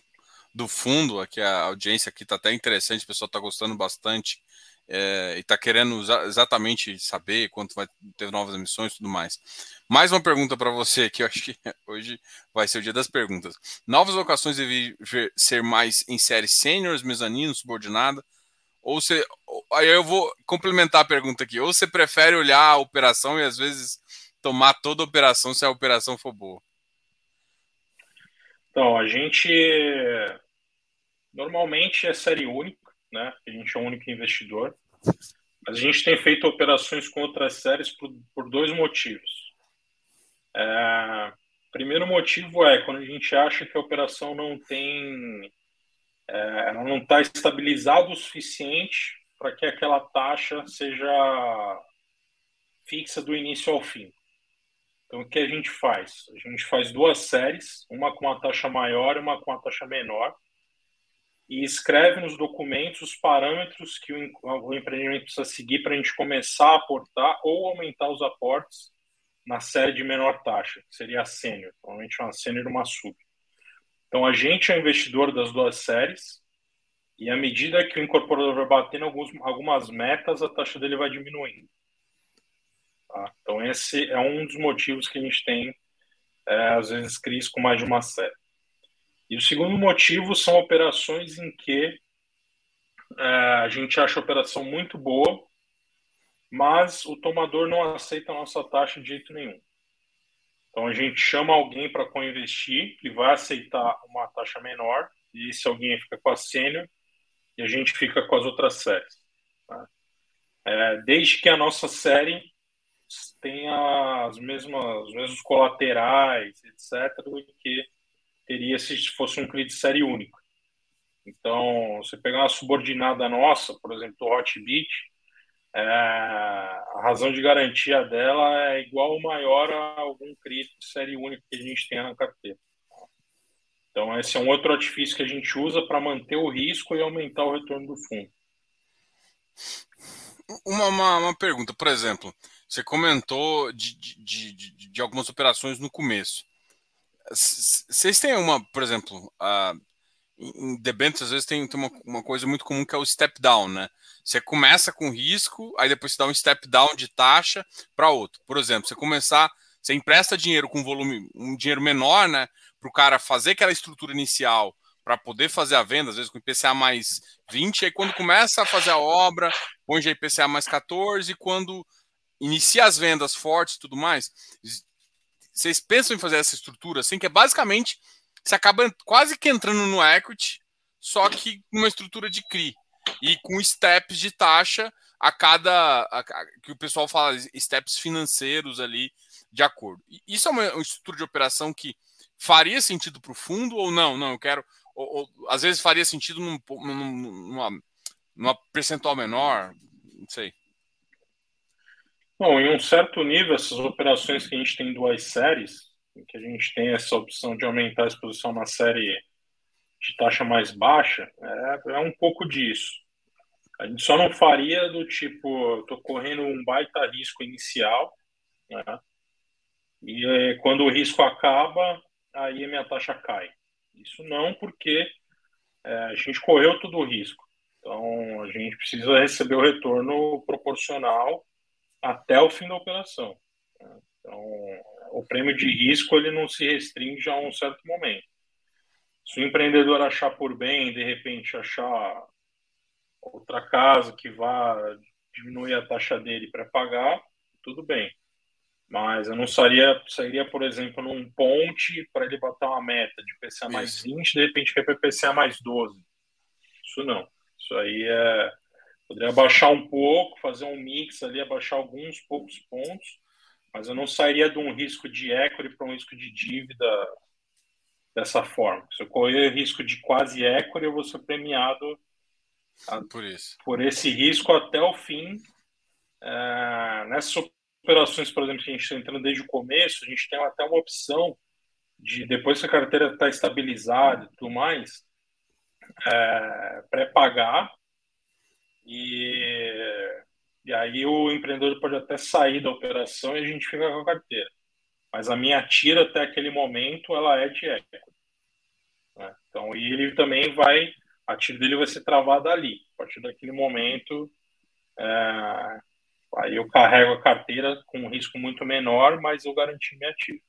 A: do fundo. Aqui a audiência aqui tá até interessante, o pessoal tá gostando bastante é, e está querendo exatamente saber quanto vai ter novas emissões e tudo mais. Mais uma pergunta para você, que eu acho que hoje vai ser o dia das perguntas. Novas locações devem ser mais em série sêniores, mezanino, subordinada? Ou você. Aí eu vou complementar a pergunta aqui. Ou você prefere olhar a operação e às vezes tomar toda a operação se a operação for boa?
B: Então, a gente normalmente é série única, né? A gente é o único investidor. Mas a gente tem feito operações com outras séries por, por dois motivos. É, primeiro motivo é quando a gente acha que a operação não tem, é, não está estabilizada o suficiente para que aquela taxa seja fixa do início ao fim. Então, o que a gente faz? A gente faz duas séries, uma com uma taxa maior e uma com uma taxa menor, e escreve nos documentos os parâmetros que o, empreendimento precisa seguir para a gente começar a aportar ou aumentar os aportes na série de menor taxa, que seria a sênior, provavelmente uma sênior e uma sub. Então, a gente é investidor das duas séries e à medida que o incorporador vai batendo alguns, algumas metas, a taxa dele vai diminuindo. Tá? Então, esse é um dos motivos que a gente tem, é, às vezes, crise com mais de uma série. E o segundo motivo são operações em que é, a gente acha a operação muito boa, mas o tomador não aceita a nossa taxa de jeito nenhum. Então a gente chama alguém para co-investir, que vai aceitar uma taxa menor, e esse alguém fica com a sênior e a gente fica com as outras séries. Tá? É, desde que a nossa série tenha as mesmas, os mesmos colaterais, etc., do que teria se fosse um CRI de série única. Então, você pegar uma subordinada nossa, por exemplo, do Hotbit, é, a razão de garantia dela é igual ou maior a algum crédito de série única que a gente tem na carteira. Então, esse é um outro artifício que a gente usa para manter o risco e aumentar o retorno do fundo.
A: Uma, uma, uma pergunta, por exemplo, você comentou de, de, de, de algumas operações no começo. Vocês têm uma, por exemplo, uh, em debêntures às vezes tem, tem uma, uma, coisa muito comum que é o step down, né? Você começa com risco, aí depois você dá um step down de taxa para outro. Por exemplo, você começar, você empresta dinheiro com volume, um dinheiro menor, né? Para o cara fazer aquela estrutura inicial para poder fazer a venda, às vezes com IPCA mais 20, aí quando começa a fazer a obra, põe IPCA mais 14, e quando inicia as vendas fortes e tudo mais, vocês pensam em fazer essa estrutura assim, que é basicamente você acaba quase que entrando no equity, só que numa estrutura de CRI e com steps de taxa a cada a, a, que o pessoal fala steps financeiros ali de acordo. Isso é uma, uma estrutura de operação que faria sentido para o fundo ou não? Não, eu quero. Ou, ou, às vezes faria sentido num, num, numa, numa percentual menor, não sei.
B: Bom, em um certo nível, essas operações que a gente tem duas séries, em que a gente tem essa opção de aumentar a exposição na série de taxa mais baixa, é, é um pouco disso. A gente só não faria do tipo, estou correndo um baita risco inicial, né? e é, quando o risco acaba, aí a minha taxa cai. Isso não, porque é, a gente correu todo o risco. Então, a gente precisa receber o retorno proporcional até o fim da operação. Né? Então, o prêmio de risco ele não se restringe a um certo momento. Se o empreendedor achar por bem, de repente achar outra casa que vá diminuir a taxa dele para pagar, tudo bem. Mas eu não sairia, sairia por exemplo, num ponte para ele botar uma meta de PCA mais 20, de repente quer para PCA mais 12. Isso não. Isso aí é Poderia abaixar um pouco, fazer um mix ali, abaixar alguns poucos pontos, mas eu não sairia de um risco de equity para um risco de dívida dessa forma. Se eu correr risco de quase equity, eu vou ser premiado a, por, isso. por esse risco até o fim. É, nessas operações, por exemplo, que a gente está entrando desde o começo, a gente tem até uma opção de, depois que a carteira está estabilizada e tudo mais, é, pré-pagar e, e aí o empreendedor pode até sair da operação e a gente fica com a carteira. Mas a minha tira até aquele momento ela é de equity. Né? Então, e ele também vai, a tira dele vai ser travada ali. A partir daquele momento, é, aí eu carrego a carteira com um risco muito menor, mas eu garanti minha tira.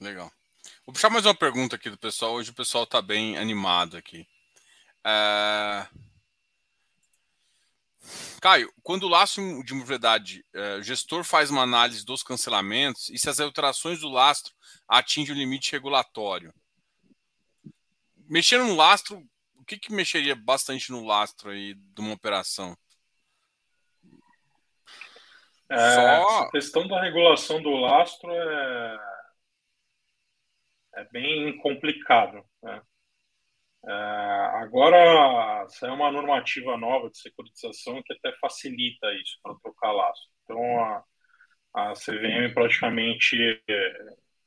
A: Legal. Vou puxar mais uma pergunta aqui do pessoal. Hoje o pessoal está bem animado aqui. Uh... Caio, quando o lastro de propriedade, uh, o gestor faz uma análise dos cancelamentos e se as alterações do lastro atingem o limite regulatório. Mexendo no lastro, o que, que mexeria bastante no lastro aí de uma operação?
B: É, Só... A questão da regulação do lastro é, é bem complicado. Né? É, agora saiu uma normativa nova de securitização que até facilita isso para trocar laço. Então a, a CVM praticamente é,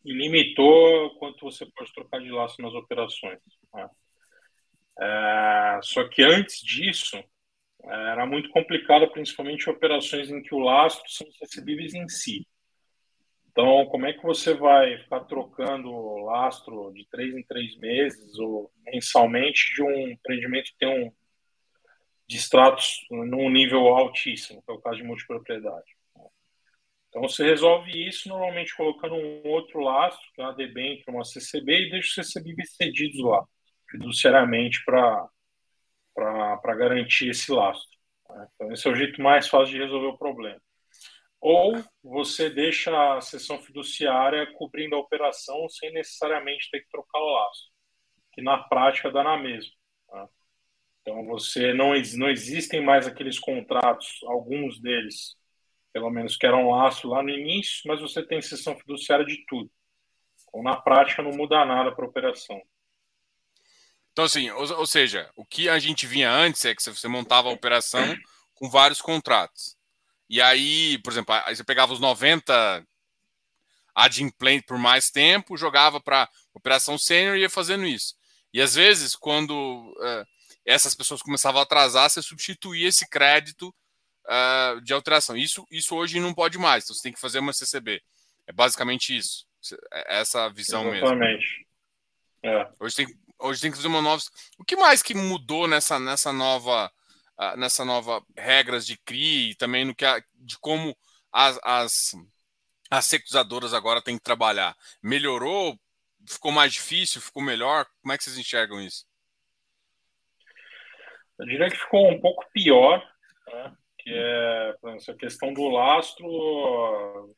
B: limitou quanto você pode trocar de laço nas operações. Né? É, só que antes disso era muito complicado, principalmente operações em que o lastro são recebíveis em si. Então, como é que você vai ficar trocando lastro de três em três meses ou mensalmente de um empreendimento que tem um distratos num nível altíssimo, que é o caso de multipropriedade? Então, você resolve isso normalmente colocando um outro lastro, que é uma DBEM, uma CCB, e deixa os recebíveis cedidos lá, fiduciariamente, para garantir esse lastro. Então, esse é o jeito mais fácil de resolver o problema ou você deixa a sessão fiduciária cobrindo a operação sem necessariamente ter que trocar o laço, que na prática dá na mesma. Tá? Então você não, não existem mais aqueles contratos, alguns deles, pelo menos que eram laço lá no início, mas você tem sessão fiduciária de tudo. Então na prática não muda nada para a operação.
A: Então, assim, ou, ou, seja, o que a gente vinha antes é que você montava a operação com vários contratos. E aí, por exemplo, aí você pegava os 90 adimplente por mais tempo, jogava para operação sênior e ia fazendo isso. E às vezes, quando uh, essas pessoas começavam a atrasar, você substituía esse crédito uh, de alteração. Isso, isso hoje não pode mais, então você tem que fazer uma CCB. É basicamente isso. É essa visão
B: Exatamente.
A: mesmo. É. Hoje, tem, hoje tem que fazer uma nova. O que mais que mudou nessa, nessa nova nessa nova regras de CRI e também no que a, de como as, as, as secuzadoras agora têm que trabalhar? Melhorou? Ficou mais difícil? Ficou melhor? Como é que vocês enxergam isso?
B: Eu diria que ficou um pouco pior, né? que é essa questão do lastro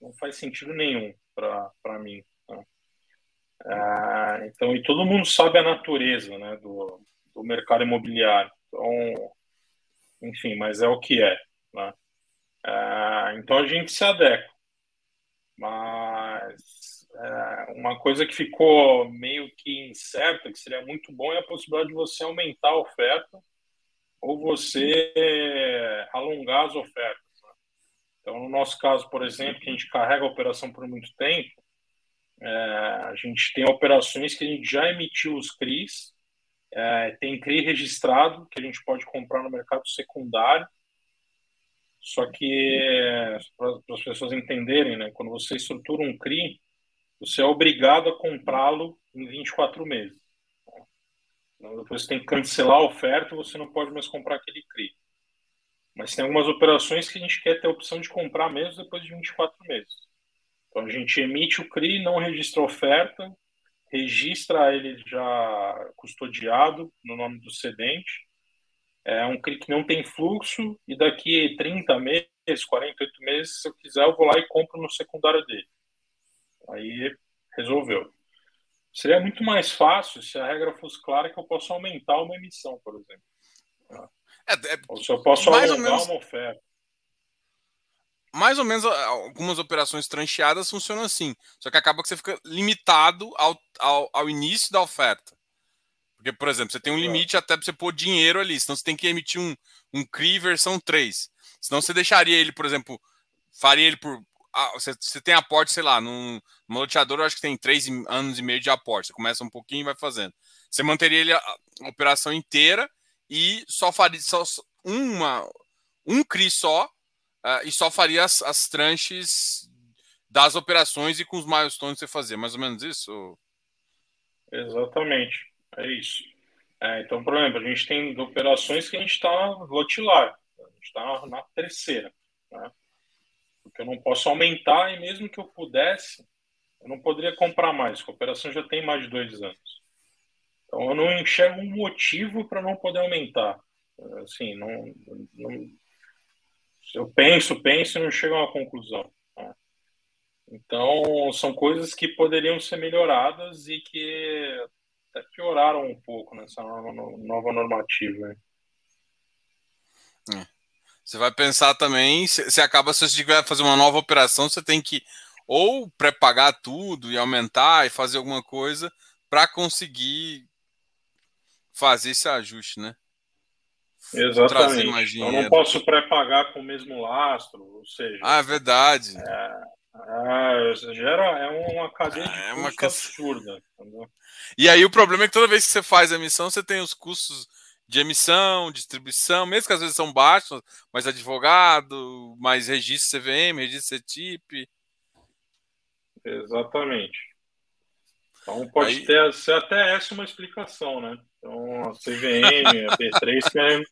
B: não faz sentido nenhum para mim. Né? É, então, e todo mundo sabe a natureza né, do, do mercado imobiliário. Então, enfim, mas é o que é. Né? É, então a gente se adequa. Mas é, uma coisa que ficou meio que incerta, que seria muito bom, é a possibilidade de você aumentar a oferta ou você alongar as ofertas. Né? Então, no nosso caso, por exemplo, que a gente carrega a operação por muito tempo, é, a gente tem operações que a gente já emitiu os CRIs, é, tem CRI registrado, que a gente pode comprar no mercado secundário, só que, para as pessoas entenderem, né, quando você estrutura um CRI, você é obrigado a comprá-lo em 24 meses. Então, depois você tem que cancelar a oferta, você não pode mais comprar aquele CRI. Mas tem algumas operações que a gente quer ter a opção de comprar mesmo depois de 24 meses. Então a gente emite o CRI, não registra a oferta, registra ele já custodiado no nome do cedente. É um CRI que não tem fluxo e daqui 30 meses, 48 meses, se eu quiser, eu vou lá e compro no secundário dele. Aí resolveu. Seria muito mais fácil se a regra fosse clara que eu posso aumentar uma emissão, por exemplo. É, é, ou se eu posso aumentar menos... uma oferta.
A: Mais ou menos algumas operações trancheadas funcionam assim. Só que acaba que você fica limitado ao, ao, ao início da oferta. Porque, por exemplo, você tem um limite até para você pôr dinheiro ali. Senão você tem que emitir um, um CRI versão 3. Senão você deixaria ele, por exemplo, faria ele por ah, você, você tem aporte, sei lá, num, numa loteadora, eu acho que tem três anos e meio de aporte. Você começa um pouquinho e vai fazendo. Você manteria ele a, a operação inteira e só faria só uma, um CRI só uh, e só faria as, as tranches das operações e com os milestones que você fazia. Mais ou menos isso?
B: Exatamente. É isso. É, então, por exemplo, a gente tem operações que a gente está lotilar. A gente está na terceira. Né? porque eu não posso aumentar e mesmo que eu pudesse, eu não poderia comprar mais. A operação já tem mais de dois anos. Então eu não enxergo um motivo para não poder aumentar. Assim, não, não, eu penso, penso e não chego a uma conclusão. Né? Então são coisas que poderiam ser melhoradas e que até pioraram um pouco nessa nova, nova normativa. Né?
A: É. Você vai pensar também, você acaba, se você tiver fazer uma nova operação, você tem que ou pré-pagar tudo e aumentar e fazer alguma coisa para conseguir fazer esse ajuste, né?
B: Exatamente. Eu não posso pré-pagar com o mesmo lastro, ou seja.
A: Ah, é verdade.
B: É, é, gera, é uma cadeia de ah, é uma absurda. Entendeu?
A: E aí o problema é que toda vez que você faz a emissão, você tem os custos de emissão, distribuição, mesmo que às vezes são baixos, mais advogado, mais registro CVM, registro CETIP.
B: Exatamente. Então pode Aí... ter ser até essa uma explicação, né? Então a CVM, a B3 querem,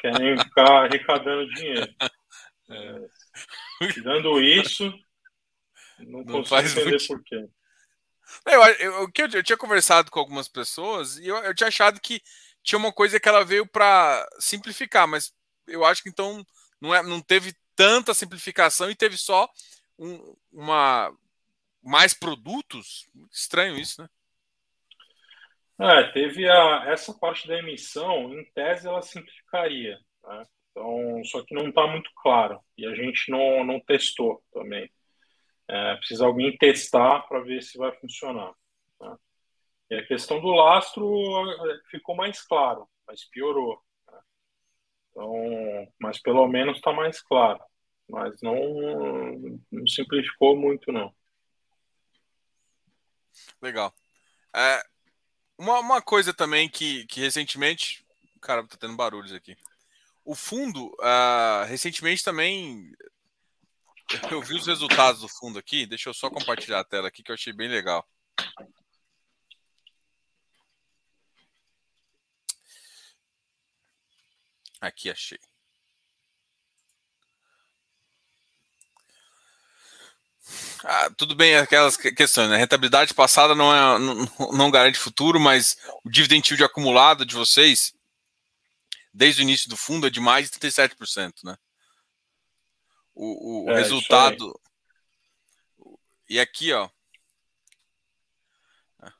B: querem ficar arrecadando dinheiro. É, tirando isso, não, não consigo entender muito... por quê.
A: Eu, eu, eu, eu, tinha conversado com algumas pessoas e eu, eu tinha achado que tinha uma coisa que ela veio para simplificar, mas eu acho que então não, é, não teve tanta simplificação e teve só um, uma mais produtos. Estranho isso, né?
B: É, teve a, essa parte da emissão, em tese ela simplificaria, né? Então, só que não está muito claro e a gente não, não testou também. É, precisa alguém testar para ver se vai funcionar. Né? E a questão do lastro ficou mais claro, mas piorou. Né? Então, mas pelo menos está mais claro. Mas não, não simplificou muito, não.
A: Legal. É, uma, uma coisa também que, que recentemente. Cara, tá tendo barulhos aqui. O fundo, uh, recentemente também. Eu vi os resultados do fundo aqui. Deixa eu só compartilhar a tela aqui que eu achei bem legal. Aqui achei. Ah, tudo bem, aquelas questões, né? Rentabilidade passada não, é, não, não, garante futuro, mas o dividend yield acumulado de vocês, desde o início do fundo, é de mais de 37%, né? O, o é, resultado. E aqui, ó. Ah,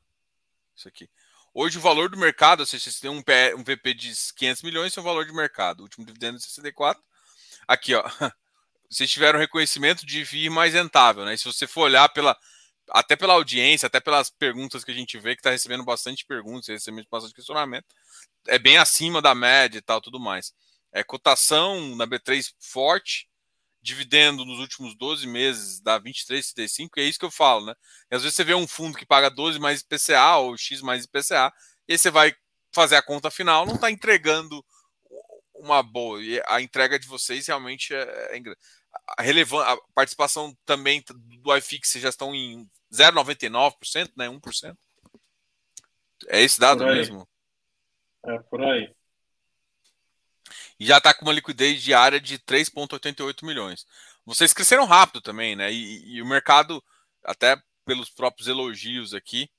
A: isso aqui. Hoje o valor do mercado, ou seja, você tem um, um VP de 500 milhões, é o valor de mercado. O último dividendo é 64. Aqui, ó. Vocês tiveram reconhecimento de vir mais rentável, né? E se você for olhar pela até pela audiência, até pelas perguntas que a gente vê que está recebendo bastante perguntas, recebendo bastante questionamento, é bem acima da média e tal, tudo mais. É cotação na B3 forte, dividendo nos últimos 12 meses dá 23,35, e é isso que eu falo, né? E às vezes você vê um fundo que paga 12 mais IPCA ou X mais IPCA, e aí você vai fazer a conta final, não está entregando uma boa. E a entrega de vocês realmente é, é a, relevan a participação também do iFix já estão em 0,99%, né? 1%. É esse dado mesmo?
B: É por aí.
A: E já está com uma liquidez diária de 3,88 milhões. Vocês cresceram rápido também, né? E, e, o mercado, até pelos próprios elogios aqui,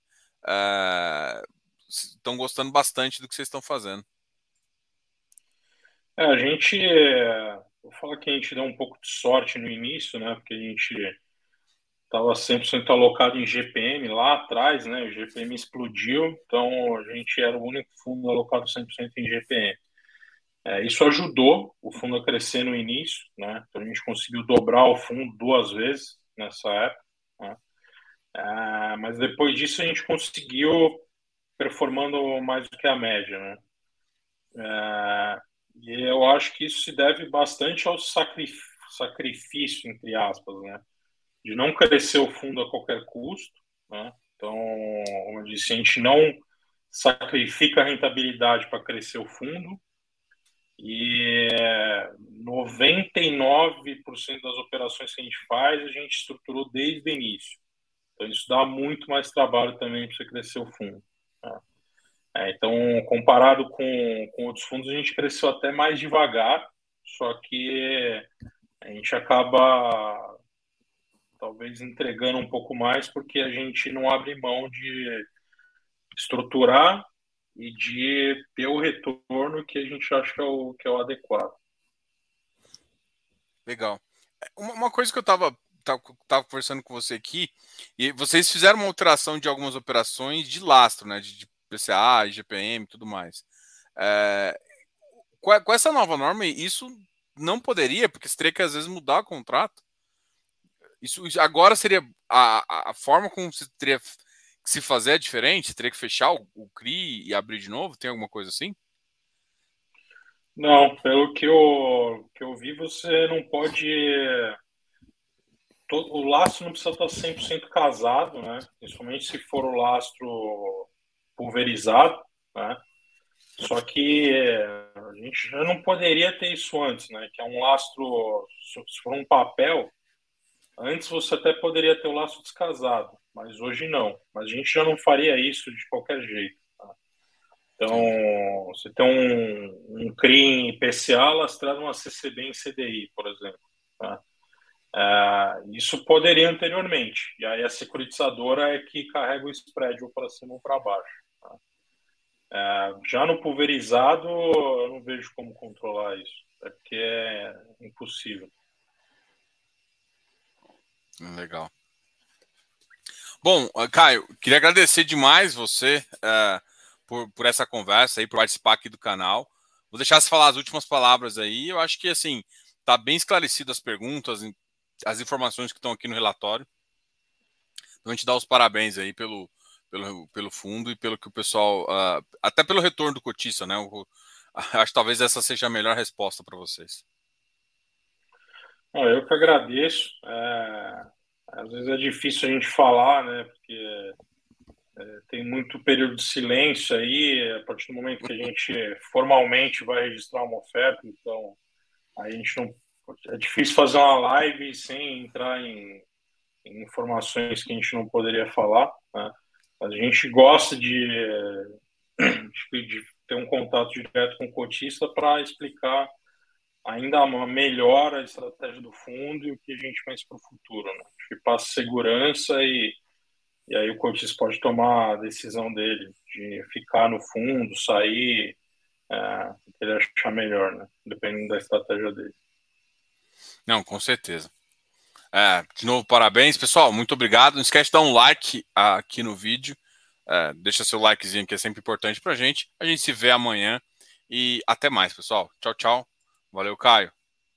A: estão é, gostando bastante do que vocês estão fazendo.
B: É, a gente Vou falar que a gente deu um pouco de sorte no início, né? Porque a gente estava 100% alocado em GPM lá atrás, né? O GPM explodiu, então a gente era o único fundo alocado 100% em GPM. É, isso ajudou o fundo a crescer no início, né? Então a gente conseguiu dobrar o fundo duas vezes nessa época. Né? É, mas depois disso a gente conseguiu performando mais do que a média, né? É, e eu acho que isso se deve bastante ao sacrifício, entre aspas, né? De não crescer o fundo a qualquer custo, né? Então, como eu disse, a gente não sacrifica a rentabilidade para crescer o fundo e 99% das operações que a gente faz a gente estruturou desde o início. Então, isso dá muito mais trabalho também para você crescer o fundo. Né? É, então, comparado com, com outros fundos, a gente cresceu até mais devagar, só que a gente acaba talvez entregando um pouco mais porque a gente não abre mão de estruturar e de ter o retorno que a gente acha que é o, que é o adequado.
A: Legal. Uma coisa que eu estava tava conversando com você aqui, e vocês fizeram uma alteração de algumas operações de lastro, né? De, de PCA, IGPM tudo mais. É, com, com, essa nova norma, isso não poderia, porque você teria que às vezes mudar o contrato. Isso, isso agora seria a, a forma como você teria que se fazer é diferente? Teria que fechar o, o CRI e abrir de novo? Tem alguma coisa assim?
B: Não, pelo que eu, que eu vi, você não pode. O lastro não precisa estar 100% casado, né? Principalmente se for o lastro pulverizado, né? Só que a gente já não poderia ter isso antes, né? Que é um lastro, se for um papel, antes você até poderia ter o lastro descasado, mas hoje não. Mas a gente já não faria isso de qualquer jeito. Tá? Então, você tem um, um CRI em PCA lastrado uma CCB em CDI, por exemplo. Tá? É, isso poderia anteriormente, e aí a securitizadora é que carrega o spread ou para cima ou para baixo. É, já no pulverizado, eu não vejo como controlar isso, é porque é impossível.
A: Legal. Bom, ah, Caio, queria agradecer demais você uh, por, por essa conversa aí, por participar aqui do canal. Vou deixar você falar as últimas palavras aí. Eu acho que assim tá bem esclarecido as perguntas, as informações que estão aqui no relatório. Então a gente dá os parabéns aí pelo, pelo, pelo fundo e pelo que o pessoal. Uh, até pelo retorno do cotista, né? O, acho que talvez essa seja a melhor resposta para vocês.
B: Eu que agradeço. É, às vezes é difícil a gente falar, né? Porque é, tem muito período de silêncio aí. A partir do momento que a gente formalmente vai registrar uma oferta, então a gente não. É difícil fazer uma live sem entrar em, em informações que a gente não poderia falar. Né? A gente gosta de, de, ter um contato direto com o cotista para explicar ainda melhor a estratégia do fundo e o que a gente pensa para o futuro. Né? Acho que passa segurança e, e aí o cotista pode tomar a decisão dele de ficar no fundo, sair, é, ele achar melhor, né? dependendo da estratégia dele.
A: Não, com certeza. É, de novo, parabéns, pessoal. Muito obrigado. Não esquece de dar um like aqui no vídeo. É, deixa seu likezinho que é sempre importante para a gente. A gente se vê amanhã e até mais, pessoal. Tchau, tchau. Valeu, Caio.